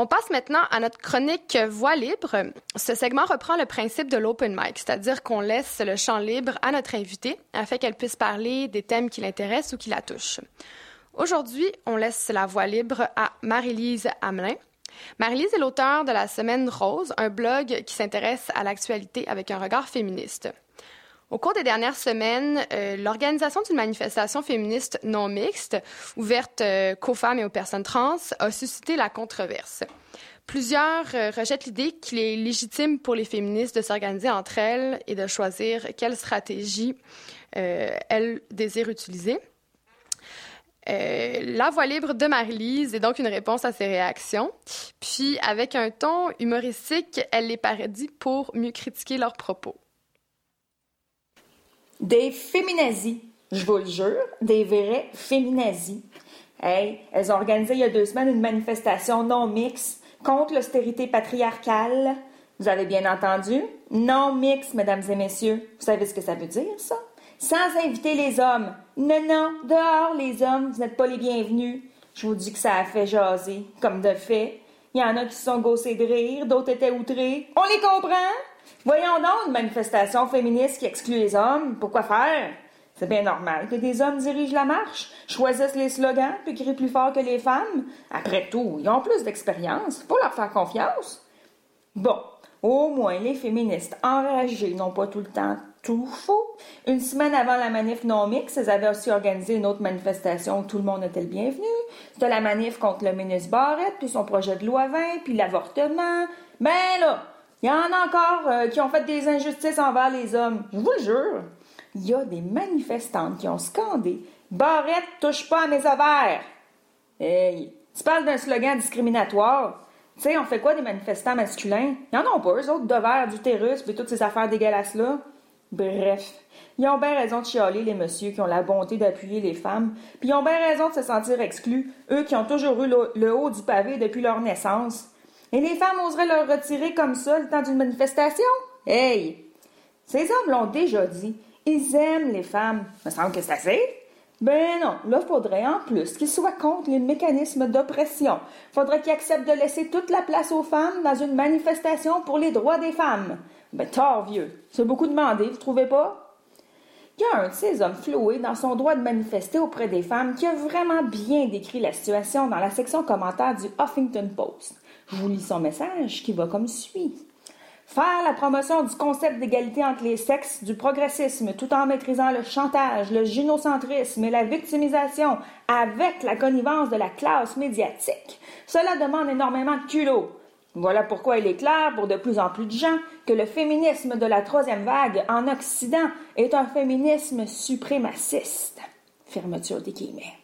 On passe maintenant à notre chronique Voix libre. Ce segment reprend le principe de l'open mic, c'est-à-dire qu'on laisse le champ libre à notre invité afin qu'elle puisse parler des thèmes qui l'intéressent ou qui la touchent. Aujourd'hui, on laisse la voix libre à Marie-Lise Hamelin. Marie-Lise est l'auteur de La Semaine Rose, un blog qui s'intéresse à l'actualité avec un regard féministe. Au cours des dernières semaines, euh, l'organisation d'une manifestation féministe non mixte, ouverte euh, qu'aux femmes et aux personnes trans, a suscité la controverse. Plusieurs euh, rejettent l'idée qu'il est légitime pour les féministes de s'organiser entre elles et de choisir quelle stratégie elles désirent utiliser. la voix libre de Marie-Lise est donc une réponse à ces réactions. Puis, avec un ton humoristique, elle les parodie pour mieux critiquer leurs propos. Des féminazis, je vous le jure, des vrais féminazis. Hey, elles ont organisé il y a deux semaines une manifestation non mixte contre l'austérité patriarcale. Vous avez bien entendu? Non mixte, mesdames et messieurs. Vous savez ce que ça veut dire, ça? Sans inviter les hommes. Non, non, dehors les hommes, vous n'êtes pas les bienvenus. Je vous dis que ça a fait jaser, comme de fait. Il y en a qui se sont gaussés de rire, d'autres étaient outrés. On les comprend? Voyons donc une manifestation féministe qui exclut les hommes. Pourquoi faire? C'est bien normal que des hommes dirigent la marche, choisissent les slogans, puis crient plus fort que les femmes. Après tout, ils ont plus d'expérience. Faut leur faire confiance. Bon, au moins les féministes enragées n'ont pas tout le temps tout faux. Une semaine avant la manif non mixte, elles avaient aussi organisé une autre manifestation où tout le monde était le bienvenu. C'était la manif contre le ministre Barrette, puis son projet de loi 20, puis l'avortement. Ben là, il y en a encore euh, qui ont fait des injustices envers les hommes. Je vous le jure. Il y a des manifestantes qui ont scandé Barrette touche pas à mes ovaires. Hey, tu parles d'un slogan discriminatoire. Tu sais, on fait quoi des manifestants masculins? Ils en ont pas, eux autres, d'ovaires, d'utérus, puis toutes ces affaires dégueulasses-là. Bref, ils ont bien raison de chialer, les messieurs qui ont la bonté d'appuyer les femmes, puis ils ont bien raison de se sentir exclus, eux qui ont toujours eu le haut du pavé depuis leur naissance. Et les femmes oseraient leur retirer comme ça le temps d'une manifestation? Hey! Ces hommes l'ont déjà dit. Ils aiment les femmes. Me semble que c'est assez. Ben non, là, faudrait en plus qu'ils soient contre les mécanismes d'oppression. Faudrait qu'ils acceptent de laisser toute la place aux femmes dans une manifestation pour les droits des femmes. Ben, tort, vieux. C'est beaucoup demandé, vous trouvez pas? Il y a un de ces hommes floués dans son droit de manifester auprès des femmes qui a vraiment bien décrit la situation dans la section commentaire du Huffington Post. Je vous lis son message qui va comme suit. Faire la promotion du concept d'égalité entre les sexes, du progressisme, tout en maîtrisant le chantage, le gynocentrisme et la victimisation avec la connivence de la classe médiatique, cela demande énormément de culot. Voilà pourquoi il est clair pour de plus en plus de gens que le féminisme de la troisième vague en Occident est un féminisme suprémaciste. Fermeture des guillemets.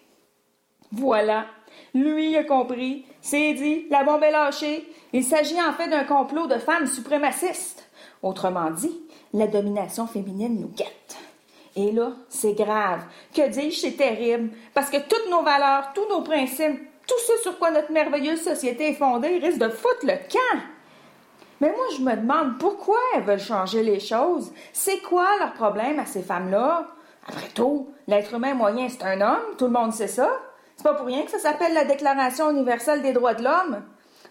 Voilà lui a compris. C'est dit, la bombe est lâchée. Il s'agit en fait d'un complot de femmes suprémacistes. Autrement dit, la domination féminine nous guette. Et là, c'est grave. Que dis-je, c'est terrible. Parce que toutes nos valeurs, tous nos principes, tout ce sur quoi notre merveilleuse société est fondée risque de foutre le camp. Mais moi, je me demande pourquoi elles veulent changer les choses. C'est quoi leur problème à ces femmes-là? Après tout, l'être humain moyen, c'est un homme, tout le monde sait ça. C'est pas pour rien que ça s'appelle la Déclaration universelle des droits de l'homme.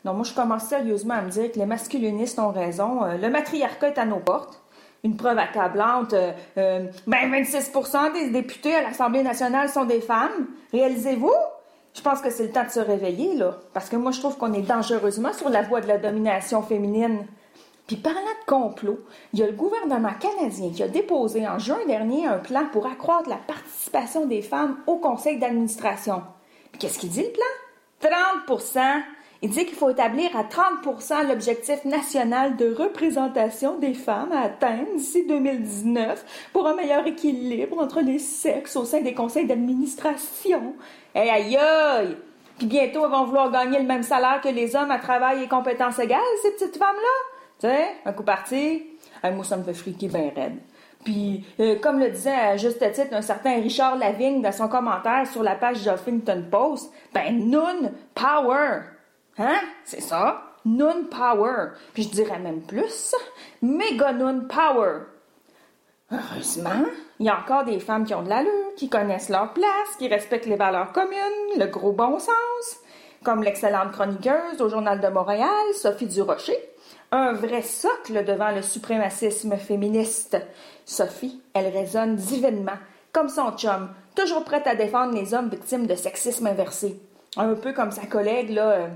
Non, moi, je commence sérieusement à me dire que les masculinistes ont raison. Euh, le matriarcat est à nos portes. Une preuve accablante, euh, euh ben 26% des députés à l'Assemblée nationale sont des femmes. Réalisez-vous? Je pense que c'est le temps de se réveiller, là. Parce que moi, je trouve qu'on est dangereusement sur la voie de la domination féminine. Puis parlant de complot, il y a le gouvernement canadien qui a déposé en juin dernier un plan pour accroître la participation des femmes au conseil d'administration. Qu'est-ce qu'il dit le plan? 30% Il dit qu'il faut établir à 30% l'objectif national de représentation des femmes à atteindre d'ici 2019 pour un meilleur équilibre entre les sexes au sein des conseils d'administration. Hey, aïe aïe! Puis bientôt, elles vont vouloir gagner le même salaire que les hommes à travail et compétences égales, ces petites femmes-là. Un coup parti, moi, ça me fait friquer bien raide. Puis, euh, comme le disait à juste titre un certain Richard Lavigne dans son commentaire sur la page Huffington Post, ben, Noon Power. Hein? C'est ça? Noon Power. Puis je dirais même plus, Mega Noon Power. Heureusement, il y a encore des femmes qui ont de l'allure, qui connaissent leur place, qui respectent les valeurs communes, le gros bon sens. comme l'excellente chroniqueuse au Journal de Montréal, Sophie Durocher, un vrai socle devant le suprémacisme féministe. Sophie, elle résonne divinement, comme son chum, toujours prête à défendre les hommes victimes de sexisme inversé. Un peu comme sa collègue, là, euh,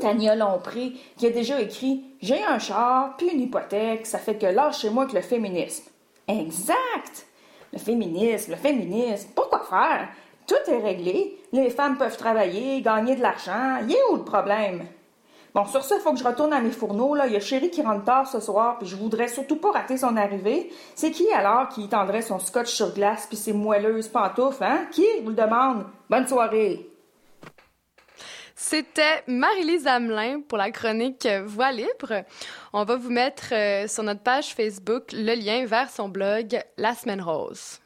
Tania Lompré, qui a déjà écrit J'ai un char, puis une hypothèque, ça fait que lâchez-moi que le féminisme. Exact! Le féminisme, le féminisme, pourquoi faire? Tout est réglé, les femmes peuvent travailler, gagner de l'argent, y est où le problème? Bon, sur ça, il faut que je retourne à mes fourneaux. Là. Il y a Chéri qui rentre tard ce soir, puis je voudrais surtout pas rater son arrivée. C'est qui alors qui tendrait son scotch sur glace puis ses moelleuses pantoufles, hein? Qui, vous le demande? Bonne soirée! C'était Marie-Lise Hamelin pour la chronique Voix libre. On va vous mettre euh, sur notre page Facebook le lien vers son blog La Semaine Rose.